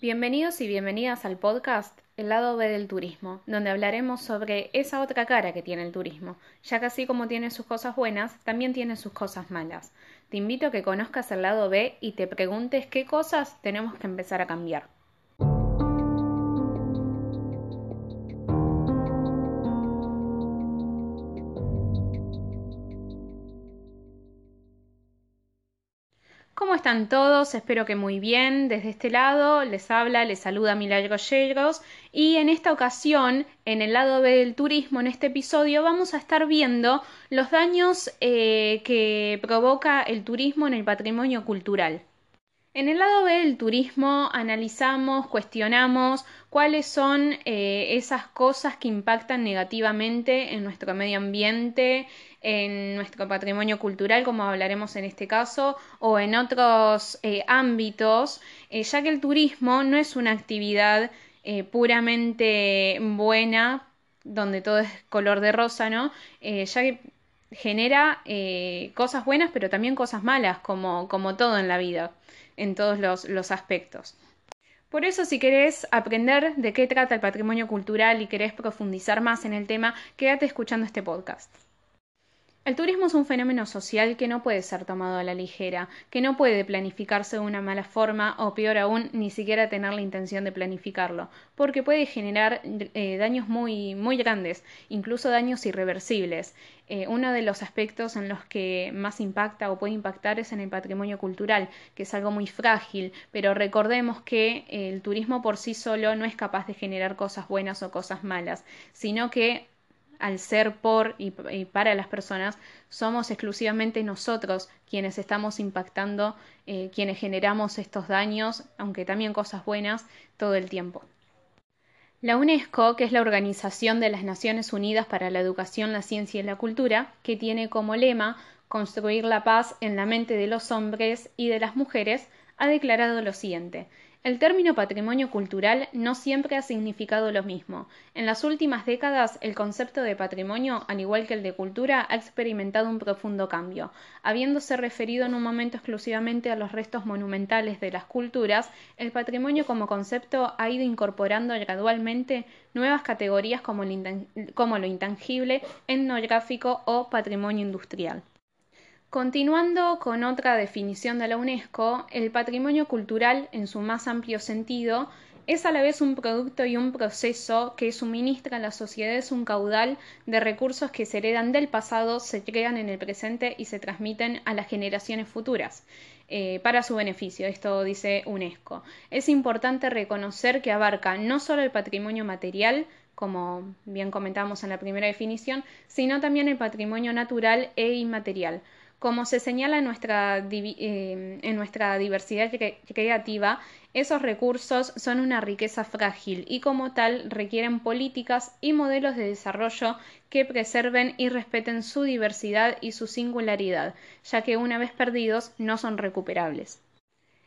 Bienvenidos y bienvenidas al podcast El lado B del turismo, donde hablaremos sobre esa otra cara que tiene el turismo, ya que así como tiene sus cosas buenas, también tiene sus cosas malas. Te invito a que conozcas el lado B y te preguntes qué cosas tenemos que empezar a cambiar. Están todos? Espero que muy bien. Desde este lado les habla, les saluda Milagros Yegros y en esta ocasión, en el lado B del turismo, en este episodio, vamos a estar viendo los daños eh, que provoca el turismo en el patrimonio cultural. En el lado B del turismo analizamos, cuestionamos cuáles son eh, esas cosas que impactan negativamente en nuestro medio ambiente, en nuestro patrimonio cultural, como hablaremos en este caso, o en otros eh, ámbitos, eh, ya que el turismo no es una actividad puramente buena, donde todo es color de rosa, ¿no? ya que genera cosas buenas, pero también cosas malas, como, como todo en la vida en todos los, aspectos. Por eso, si querés aprender de qué trata el patrimonio cultural y querés profundizar más en el tema, quédate escuchando este podcast. El turismo es un fenómeno social que no puede ser tomado a la ligera, que no puede planificarse de una mala forma o peor aún, ni siquiera tener la intención de planificarlo, porque puede generar eh, daños muy, muy grandes, incluso daños irreversibles. Eh, uno de los aspectos en los que más impacta o puede impactar es en el patrimonio cultural, que es algo muy frágil, pero recordemos que el turismo por sí solo no es capaz de generar cosas buenas o cosas malas, sino que al ser por y, para las personas, somos exclusivamente nosotros quienes estamos impactando, eh, quienes generamos estos daños, aunque también cosas buenas, todo el tiempo. La UNESCO, que es la Organización de las Naciones Unidas para la Educación, la Ciencia y la Cultura, que tiene como lema construir la paz en la mente de los hombres y de las mujeres, ha declarado lo siguiente el término patrimonio cultural no siempre ha significado lo mismo. En las últimas décadas, el concepto de patrimonio, al igual que el de cultura, ha experimentado un profundo cambio. Habiéndose referido en un momento exclusivamente a los restos monumentales de las culturas, el patrimonio como concepto ha ido incorporando gradualmente nuevas categorías como, lo intangible, etnográfico o patrimonio industrial. Continuando con otra definición de la UNESCO, el patrimonio cultural, en su más amplio sentido, es a la vez un producto y un proceso que suministra a las sociedades un caudal de recursos que se heredan del pasado, se crean en el presente y se transmiten a las generaciones futuras. Eh, para su beneficio, esto dice UNESCO. Es importante reconocer que abarca no solo el patrimonio material, como bien comentamos en la primera definición, sino también el patrimonio natural e inmaterial como se señala en nuestra, eh, en nuestra diversidad creativa, esos recursos son una riqueza frágil y como tal requieren políticas y modelos de desarrollo que preserven y respeten su diversidad y su singularidad, ya que una vez perdidos no son recuperables.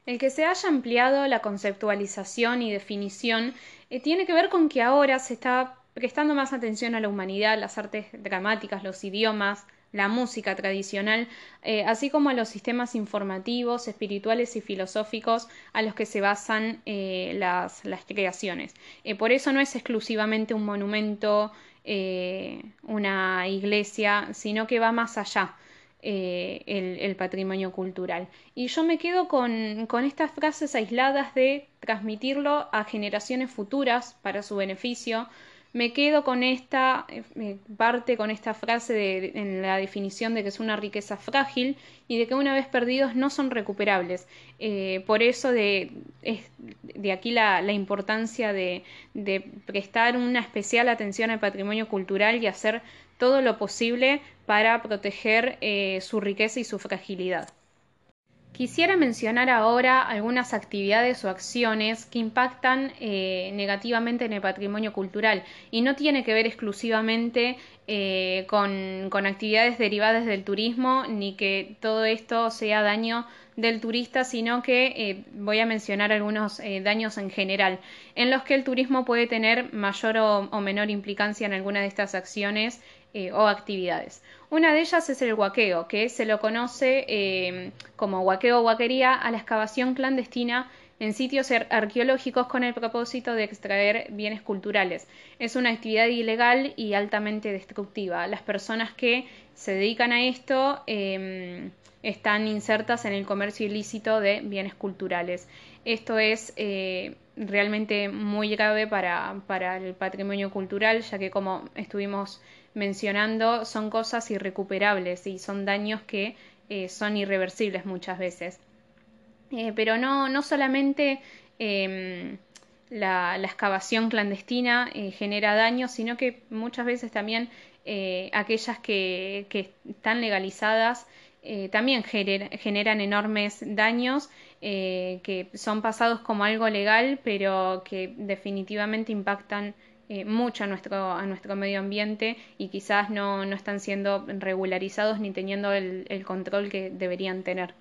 El que se haya ampliado la conceptualización y definición eh, tiene que ver con que ahora se está prestando más atención a la humanidad, las artes dramáticas, los idiomas, la música tradicional, eh, así como a los sistemas informativos, espirituales y filosóficos a los que se basan eh, las, creaciones. Eh, por eso no es exclusivamente un monumento, una iglesia, sino que va más allá. El, patrimonio cultural. Y yo me quedo con, con estas frases aisladas de transmitirlo a generaciones futuras para su beneficio, me quedo con esta eh, parte, con esta frase de, en la definición de que es una riqueza frágil y de que una vez perdidos no son recuperables. Eh, por eso de, de aquí la, importancia de, de, prestar una especial atención al patrimonio cultural y hacer todo lo posible para proteger eh, su riqueza y su fragilidad. Quisiera mencionar ahora algunas actividades o acciones que impactan eh, negativamente en el patrimonio cultural y no tiene que ver exclusivamente eh, con, actividades derivadas del turismo ni que todo esto sea daño del turista, sino que eh, voy a mencionar algunos daños en general en los que el turismo puede tener mayor o menor implicancia en alguna de estas acciones eh, o actividades. Una de ellas es el huaqueo, que se lo conoce eh, como huaqueo o huaquería a la excavación clandestina en sitios arqueológicos con el propósito de extraer bienes culturales. Es una actividad ilegal y altamente destructiva. Las personas que se dedican a esto em, están insertas en el comercio ilícito de bienes culturales. Esto es eh, realmente muy grave para, para el patrimonio cultural, ya que como estuvimos mencionando, son cosas irrecuperables y son daños que eh, son irreversibles muchas veces. Eh, pero no, no solamente em, la, excavación clandestina eh, genera daños, sino que muchas veces también aquellas que, que, están legalizadas también generan enormes daños que son pasados como algo legal, pero que definitivamente impactan eh, mucho a nuestro, a medio ambiente y quizás no, no están siendo regularizados ni teniendo el, control que deberían tener.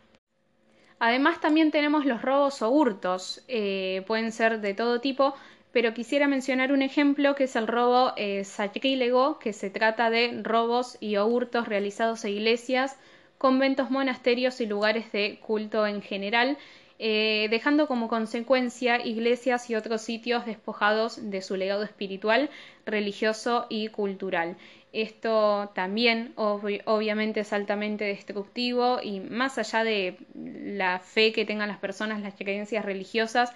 Además también tenemos los robos o hurtos, eh, pueden ser de todo tipo, pero quisiera mencionar un ejemplo que es el robo eh, sacrílego, que se trata de robos y o hurtos realizados en iglesias, conventos, monasterios y lugares de culto en general, eh, dejando como consecuencia iglesias y otros sitios despojados de su legado espiritual, religioso y cultural. Esto también obviamente es altamente destructivo y más allá de la fe que tengan las personas, las creencias religiosas,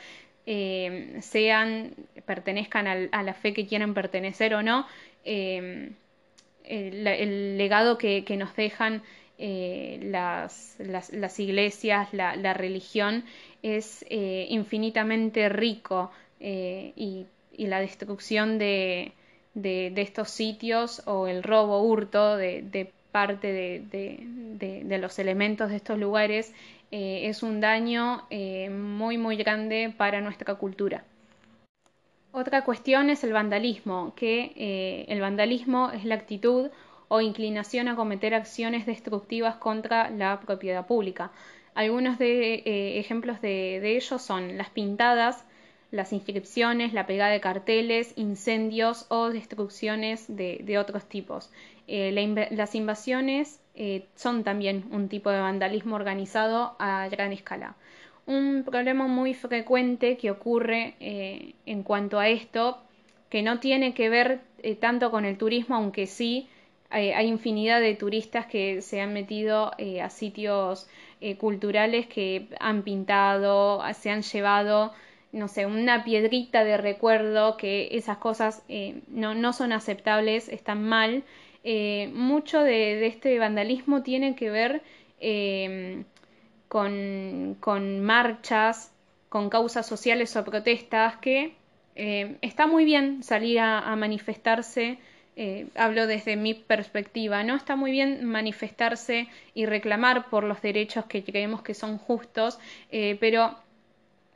eh, sean, pertenezcan a la fe que quieran pertenecer o no, eh, el, legado que nos dejan eh, las, iglesias, la, religión, es eh, infinitamente rico eh, y, la destrucción de, de, estos sitios o el robo, hurto de, parte de, los elementos de estos lugares es un daño muy muy grande para nuestra cultura. Otra cuestión es el vandalismo, que el vandalismo es la actitud o inclinación a cometer acciones destructivas contra la propiedad pública. Algunos de, eh, ejemplos de, ellos son las pintadas, las inscripciones, la pegada de carteles, incendios o destrucciones de, otros tipos. Eh, las invasiones eh, son también un tipo de vandalismo organizado a gran escala. Un problema muy frecuente que ocurre en cuanto a esto, que no tiene que ver tanto con el turismo, aunque sí hay, infinidad de turistas que se han metido eh, a sitios eh, culturales que han pintado, se han llevado, no sé, una piedrita de recuerdo, que esas cosas eh, no, no, son aceptables, están mal. mucho de, este vandalismo tiene que ver con, con, marchas, con causas sociales o protestas que está muy bien salir a manifestarse eh, hablo desde mi perspectiva, ¿no? Está muy bien manifestarse y reclamar por los derechos que creemos que son justos, eh, pero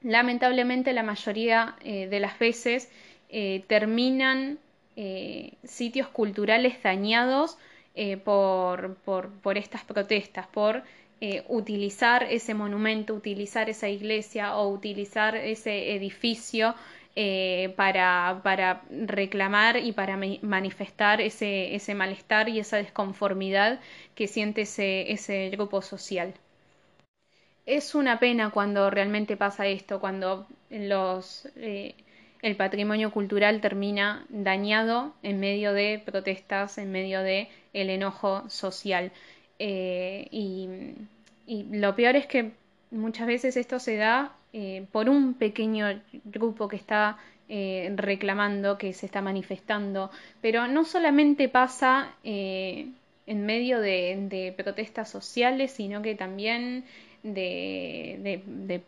lamentablemente la mayoría eh, de las veces terminan sitios culturales dañados por, por, por, estas protestas, por utilizar ese monumento, utilizar esa iglesia o utilizar ese edificio eh, para, para, reclamar y para manifestar ese, ese, malestar y esa desconformidad que siente ese, ese grupo social. Es una pena cuando realmente pasa esto, cuando los, eh, el patrimonio cultural termina dañado en medio de protestas, en medio de el enojo social. Eh, y, y lo peor es que muchas veces esto se da eh, por un pequeño grupo que está eh, reclamando, que se está manifestando, pero no solamente pasa eh, en medio de, protestas sociales, sino que también de,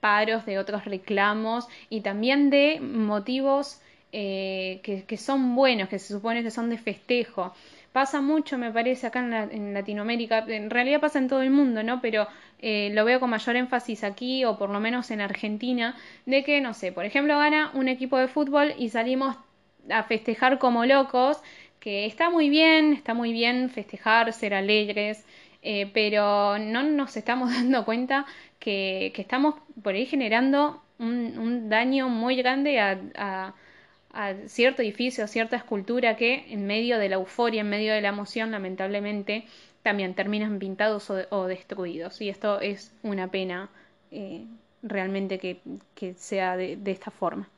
paros, de otros reclamos y también de motivos que, que, son buenos, que se supone que son de festejo pasa mucho, me parece, acá en, Latinoamérica, en realidad pasa en todo el mundo, ¿no? Pero eh, lo veo con mayor énfasis aquí, o por lo menos en Argentina, de que, no sé, por ejemplo, gana un equipo de fútbol y salimos a festejar como locos, que está muy bien, está muy bien festejar, ser alegres, eh, pero no nos estamos dando cuenta que, estamos por ahí generando un, daño muy grande a a cierto edificio, a cierta escultura que en medio de la euforia, en medio de la emoción, lamentablemente también terminan pintados o, destruidos. Y esto es una pena eh, realmente que, sea de, esta forma.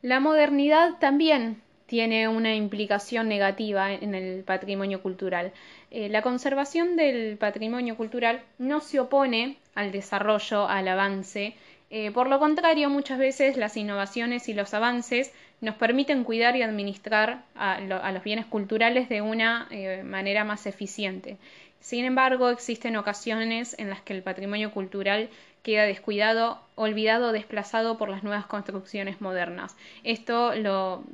La modernidad también tiene una implicación negativa en el patrimonio cultural. Eh, la conservación del patrimonio cultural no se opone al desarrollo, al avance. Eh, por lo contrario, muchas veces las innovaciones y los avances nos permiten cuidar y administrar a, los bienes culturales de una eh, manera más eficiente. Sin embargo, existen ocasiones en las que el patrimonio cultural queda descuidado, olvidado o desplazado por las nuevas construcciones modernas. Esto lo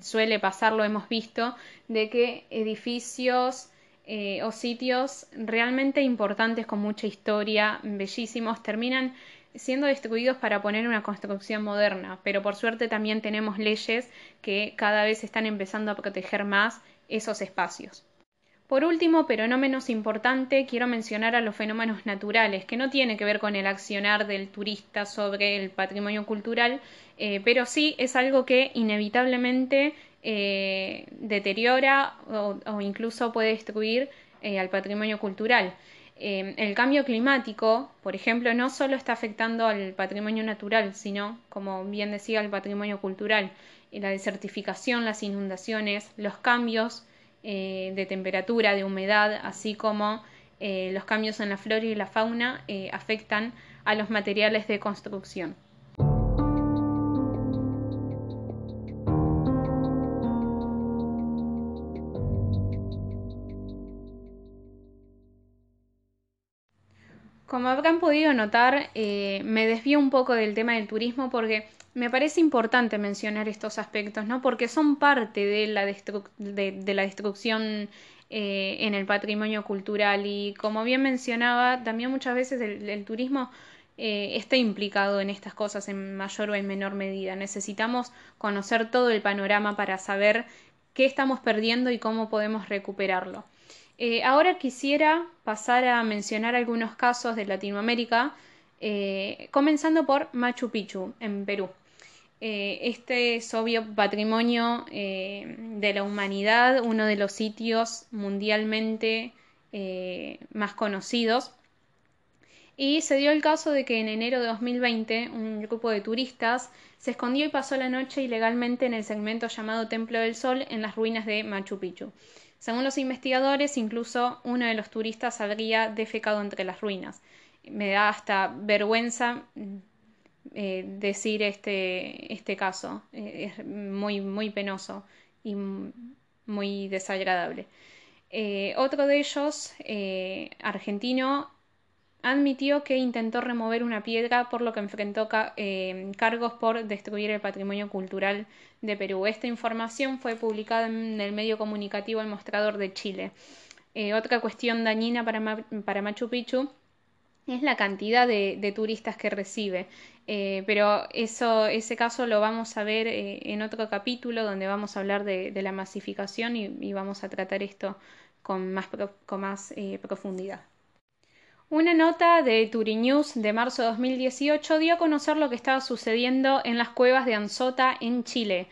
suele pasar, lo hemos visto, de que edificios eh, o sitios realmente importantes con mucha historia, bellísimos, terminan siendo destruidos para poner una construcción moderna, pero por suerte también tenemos leyes que cada vez están empezando a proteger más esos espacios. Por último, pero no menos importante, quiero mencionar a los fenómenos naturales, que no tiene que ver con el accionar del turista sobre el patrimonio cultural, eh, pero sí es algo que inevitablemente eh, deteriora o, incluso puede destruir eh, al patrimonio cultural. El cambio climático, por ejemplo, no solo está afectando al patrimonio natural, sino, como bien decía, al patrimonio cultural. la desertificación, las inundaciones, los cambios eh, de temperatura, de humedad, así como eh, los cambios en la flora y la fauna eh, afectan a los materiales de construcción. Como habrán podido notar, me desvío un poco del tema del turismo porque me parece importante mencionar estos aspectos, ¿no? Porque son parte de la, de, la destrucción eh, en el patrimonio cultural y como bien mencionaba, también muchas veces el, turismo eh, está implicado en estas cosas en mayor o en menor medida. Necesitamos conocer todo el panorama para saber qué estamos perdiendo y cómo podemos recuperarlo. Eh, ahora quisiera pasar a mencionar algunos casos de Latinoamérica, comenzando por Machu Picchu, en Perú. Eh, este es obvio patrimonio eh, de la humanidad, uno de los sitios mundialmente eh, más conocidos. Y se dio el caso de que en enero de 2020 un grupo de turistas se escondió y pasó la noche ilegalmente en el segmento llamado Templo del Sol en las ruinas de Machu Picchu. Según los investigadores, incluso uno de los turistas habría defecado entre las ruinas. Me da hasta vergüenza eh, decir este, este caso. Eh, es muy, muy penoso y muy desagradable. Eh, otro de ellos, argentino, admitió que intentó remover una piedra por lo que enfrentó cargos por destruir el patrimonio cultural de Perú. Esta información fue publicada en el medio comunicativo El Mostrador de Chile. otra cuestión dañina para, Machu Picchu es la cantidad de, turistas que recibe. Eh, pero eso, ese caso lo vamos a ver eh, en otro capítulo donde vamos a hablar de, la masificación y, vamos a tratar esto con más, con más eh, profundidad. Una nota de Turinews de marzo de 2018 dio a conocer lo que estaba sucediendo en las cuevas de Anzota en Chile.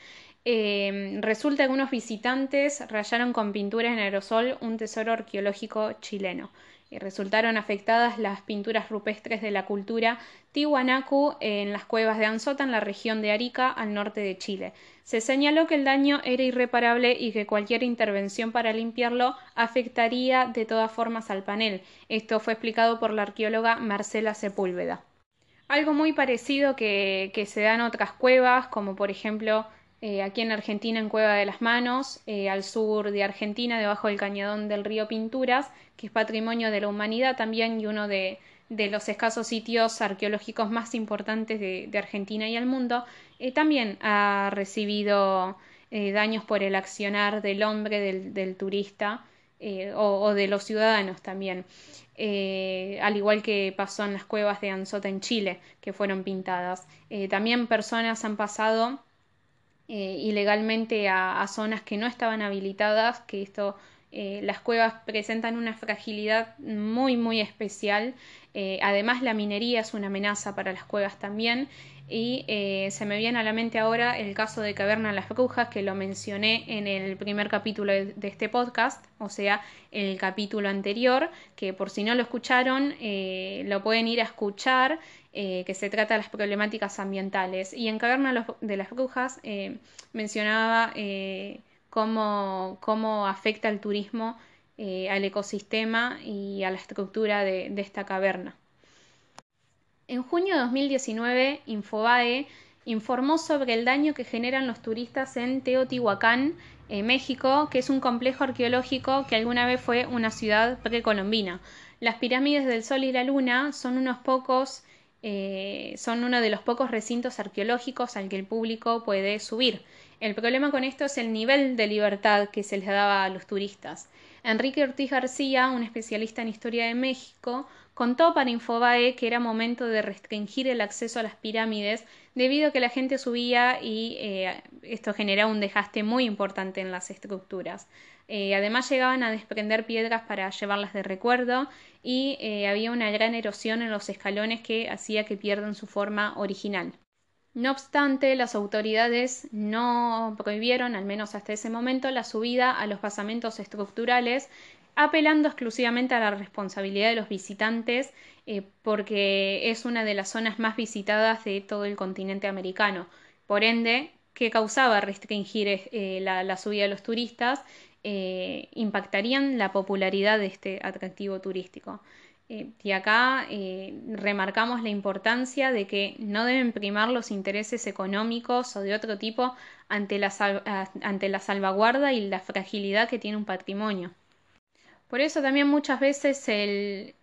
resulta que unos visitantes rayaron con pintura en aerosol un tesoro arqueológico chileno resultaron afectadas las pinturas rupestres de la cultura Tiwanaku en las cuevas de Anzota en la región de Arica al norte de Chile. Se señaló que el daño era irreparable y que cualquier intervención para limpiarlo afectaría de todas formas al panel. Esto fue explicado por la arqueóloga Marcela Sepúlveda. Algo muy parecido que, que se da en otras cuevas, como por ejemplo eh, aquí en Argentina en Cueva de las Manos, eh, al sur de Argentina, debajo del cañadón del río Pinturas, que es patrimonio de la humanidad también y uno de, los escasos sitios arqueológicos más importantes de, Argentina y el mundo, eh, también ha recibido daños por el accionar del hombre, del, turista o, de los ciudadanos también. al igual que pasó en las cuevas de Anzota en Chile, que fueron pintadas. también personas han pasado eh, ilegalmente a, zonas que no estaban habilitadas, que esto eh, las cuevas presentan una fragilidad muy muy especial. Eh, además la minería es una amenaza para las cuevas también y se me viene a la mente ahora el caso de Caverna Las Brujas que lo mencioné en el primer capítulo de, este podcast, o sea, el capítulo anterior, que por si no lo escucharon lo pueden ir a escuchar que se trata de las problemáticas ambientales. Y en Caverna de las Brujas mencionaba cómo, cómo, afecta el turismo al ecosistema y a la estructura de, de esta caverna. En junio de 2019, Infobae informó sobre el daño que generan los turistas en Teotihuacán, eh, México, que es un complejo arqueológico que alguna vez fue una ciudad precolombina. Las pirámides del Sol y la Luna son unos pocos, eh, son uno de los pocos recintos arqueológicos al que el público puede subir. El problema con esto es el nivel de libertad que se les daba a los turistas. Enrique Ortiz García, un especialista en historia de México, contó para Infobae que era momento de restringir el acceso a las pirámides debido a que la gente subía y eh, esto generaba un desgaste muy importante en las estructuras. Eh, además llegaban a desprender piedras para llevarlas de recuerdo y eh, había una gran erosión en los escalones que hacía que pierdan su forma original. No obstante, las autoridades no prohibieron, al menos hasta ese momento, la subida a los basamentos estructurales, apelando exclusivamente a la responsabilidad de los visitantes, eh, porque es una de las zonas más visitadas de todo el continente americano. Por ende, ¿qué causaba restringir eh, la, subida de los turistas? Eh, impactarían la popularidad de este atractivo turístico. Eh, y acá eh, remarcamos la importancia de que no deben primar los intereses económicos o de otro tipo ante la, ante la salvaguarda y la fragilidad que tiene un patrimonio. Por eso también muchas veces el,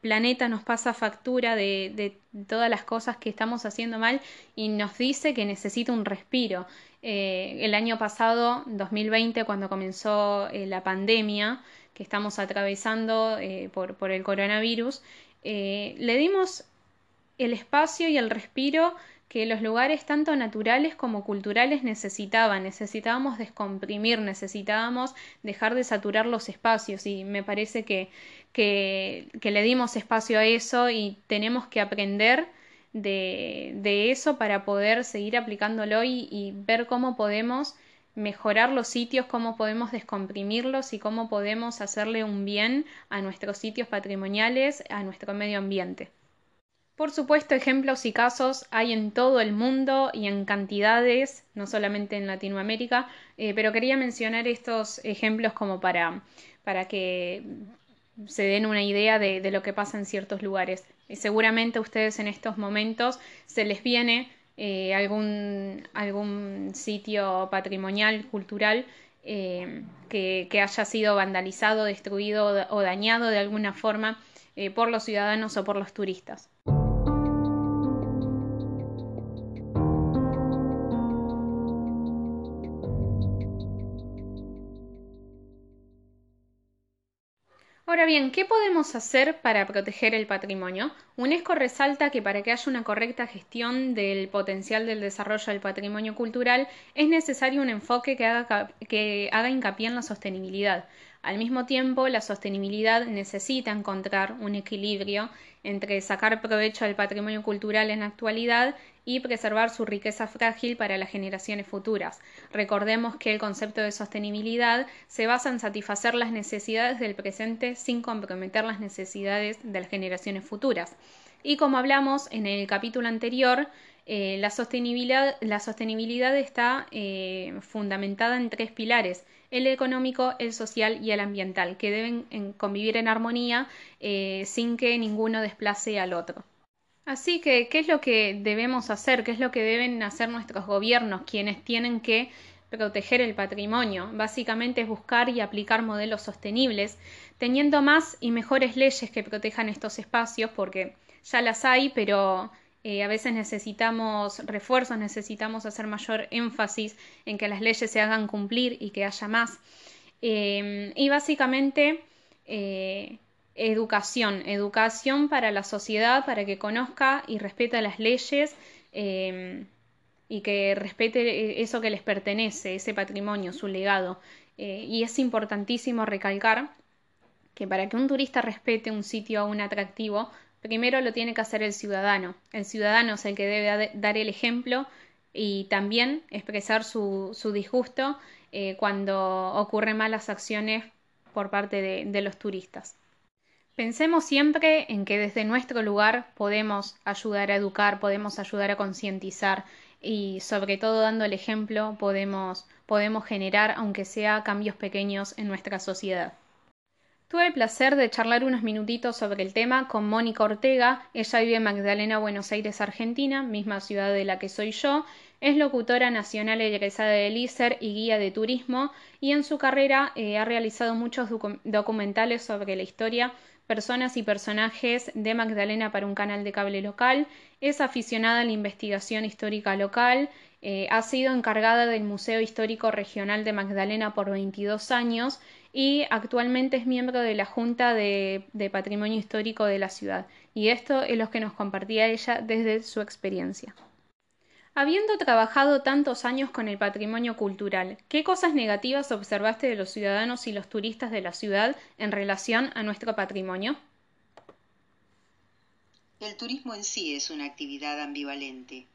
planeta nos pasa factura de, todas las cosas que estamos haciendo mal y nos dice que necesita un respiro. Eh, el año pasado, 2020, cuando comenzó la pandemia, que estamos atravesando eh, por, el coronavirus, eh, le dimos el espacio y el respiro que los lugares tanto naturales como culturales necesitaban. Necesitábamos descomprimir, necesitábamos dejar de saturar los espacios y me parece que, que, le dimos espacio a eso y tenemos que aprender de, eso para poder seguir aplicándolo y, y ver cómo podemos mejorar los sitios, cómo podemos descomprimirlos y cómo podemos hacerle un bien a nuestros sitios patrimoniales, a nuestro medio ambiente. Por supuesto, ejemplos y casos hay en todo el mundo y en cantidades, no solamente en Latinoamérica, eh, pero quería mencionar estos ejemplos como para, para que se den una idea de, de, lo que pasa en ciertos lugares. Seguramente a ustedes en estos momentos se les viene eh, algún, algún sitio patrimonial, cultural, eh, que, que, haya sido vandalizado, destruido o dañado de alguna forma eh, por los ciudadanos o por los turistas. Ahora bien, ¿qué podemos hacer para proteger el patrimonio? UNESCO resalta que para que haya una correcta gestión del potencial del desarrollo del patrimonio cultural es necesario un enfoque que haga, que haga hincapié en la sostenibilidad. Al mismo tiempo, la sostenibilidad necesita encontrar un equilibrio entre sacar provecho del patrimonio cultural en la actualidad y preservar su riqueza frágil para las generaciones futuras. Recordemos que el concepto de sostenibilidad se basa en satisfacer las necesidades del presente sin comprometer las necesidades de las generaciones futuras. Y como hablamos en el capítulo anterior, eh, la, sostenibilidad, la, sostenibilidad, está eh, fundamentada en tres pilares, el económico, el social y el ambiental, que deben convivir en armonía eh, sin que ninguno desplace al otro. Así que, ¿qué es lo que debemos hacer? ¿Qué es lo que deben hacer nuestros gobiernos, quienes tienen que proteger el patrimonio? Básicamente es buscar y aplicar modelos sostenibles, teniendo más y mejores leyes que protejan estos espacios, porque ya las hay, pero eh, a veces necesitamos refuerzos, necesitamos hacer mayor énfasis en que las leyes se hagan cumplir y que haya más. Eh, y básicamente eh, educación, educación para la sociedad, para que conozca y respete las leyes em, y que respete eso que les pertenece, ese patrimonio, su legado. Eh, y es importantísimo recalcar que para que un turista respete un sitio un atractivo, primero lo tiene que hacer el ciudadano. El ciudadano es el que debe dar el ejemplo y también expresar su, disgusto eh, cuando ocurren malas acciones por parte de los turistas. Pensemos siempre en que desde nuestro lugar podemos ayudar a educar, podemos ayudar a concientizar y sobre todo dando el ejemplo podemos, podemos generar, aunque sea cambios pequeños en nuestra sociedad. Tuve el placer de charlar unos minutitos sobre el tema con Mónica Ortega. Ella vive en Magdalena, Buenos Aires, Argentina, misma ciudad de la que soy yo. Es locutora nacional egresada del ISER y guía de turismo y en su carrera eh, ha realizado muchos documentales sobre la historia personas y personajes de Magdalena para un canal de cable local, es aficionada a la investigación histórica local, eh, ha sido encargada del Museo Histórico Regional de Magdalena por 22 años y actualmente es miembro de la Junta de, Patrimonio Histórico de la ciudad. Y esto es lo que nos compartía ella desde su experiencia. Habiendo trabajado tantos años con el patrimonio cultural, ¿qué cosas negativas observaste de los ciudadanos y los turistas de la ciudad en relación a nuestro patrimonio? El turismo en sí es una actividad ambivalente,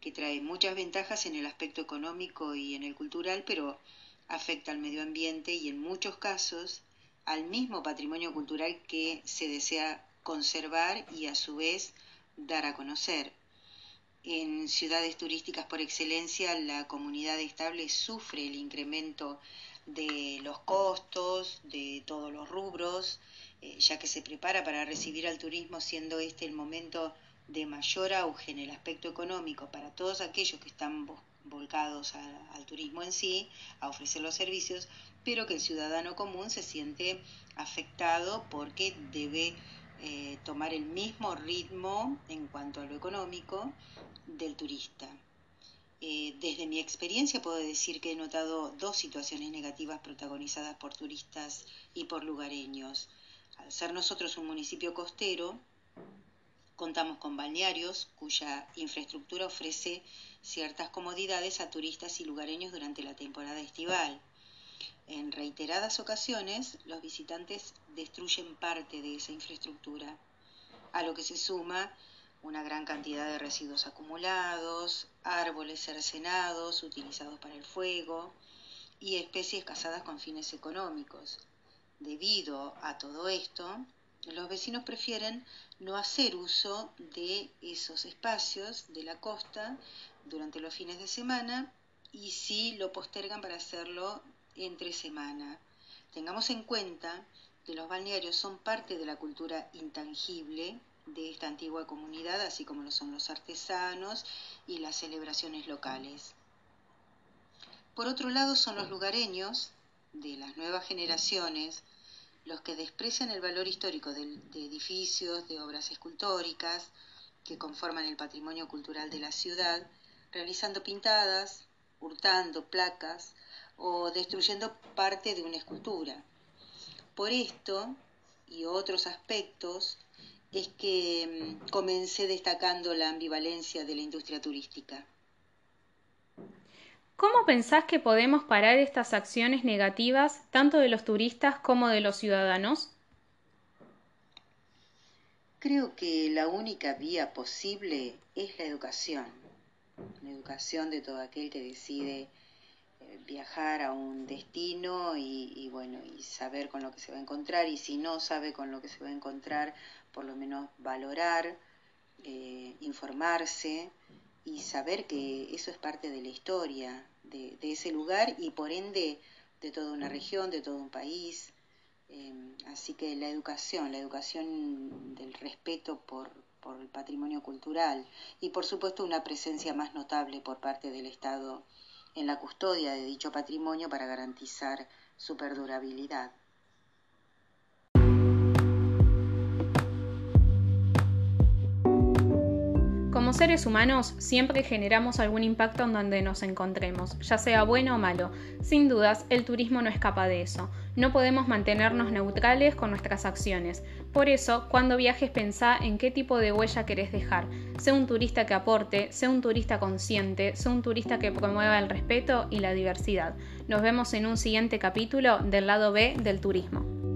que trae muchas ventajas en el aspecto económico y en el cultural, pero afecta al medio ambiente y en muchos casos al mismo patrimonio cultural que se desea conservar y a su vez dar a conocer. En ciudades turísticas por excelencia, la comunidad estable sufre el incremento de los costos, de todos los rubros, eh, ya que se prepara para recibir al turismo, siendo este el momento de mayor auge en el aspecto económico. Para todos aquellos que están volcados al turismo en sí, a ofrecer los servicios, pero que el ciudadano común se siente afectado porque debe eh, tomar el mismo ritmo en cuanto a lo económico del turista. Eh, desde mi experiencia puedo decir que he notado dos situaciones negativas protagonizadas por turistas y por lugareños. Al ser nosotros un municipio costero, contamos con balnearios cuya infraestructura ofrece ciertas comodidades a turistas y lugareños durante la temporada estival. En reiteradas ocasiones, los visitantes destruyen parte de esa infraestructura, a lo que se suma una gran cantidad de residuos acumulados, árboles cercenados utilizados para el fuego y especies cazadas con fines económicos. Debido a todo esto, los vecinos prefieren no hacer uso de esos espacios de la costa durante los fines de semana y sí lo postergan para hacerlo entre semana. Tengamos en cuenta que los balnearios son parte de la cultura intangible de esta antigua comunidad, así como lo son los artesanos y las celebraciones locales. Por otro lado, son los lugareños de las nuevas generaciones los que desprecian el valor histórico de, edificios, de obras escultóricas que conforman el patrimonio cultural de la ciudad, realizando pintadas, hurtando placas o destruyendo parte de una escultura. Por esto y otros aspectos, es que mm, comencé destacando la ambivalencia de la industria turística. ¿Cómo pensás que podemos parar estas acciones negativas tanto de los turistas como de los ciudadanos? Creo que la única vía posible es la educación, la educación de todo aquel que decide eh, viajar a un destino y, bueno y saber con lo que se va a encontrar y si no sabe con lo que se va a encontrar por lo menos valorar, eh, informarse y saber que eso es parte de la historia de, ese lugar y por ende de toda una región, de todo un país. Eh, así que la educación, la educación del respeto por, por el patrimonio cultural y por supuesto una presencia más notable por parte del Estado en la custodia de dicho patrimonio para garantizar su perdurabilidad. Como seres humanos siempre generamos algún impacto en donde nos encontremos, ya sea bueno o malo. Sin dudas, el turismo no escapa de eso. No podemos mantenernos neutrales con nuestras acciones. Por eso, cuando viajes pensá en qué tipo de huella querés dejar. Sé un turista que aporte, sé un turista consciente, sé un turista que promueva el respeto y la diversidad. Nos vemos en un siguiente capítulo del lado B del turismo.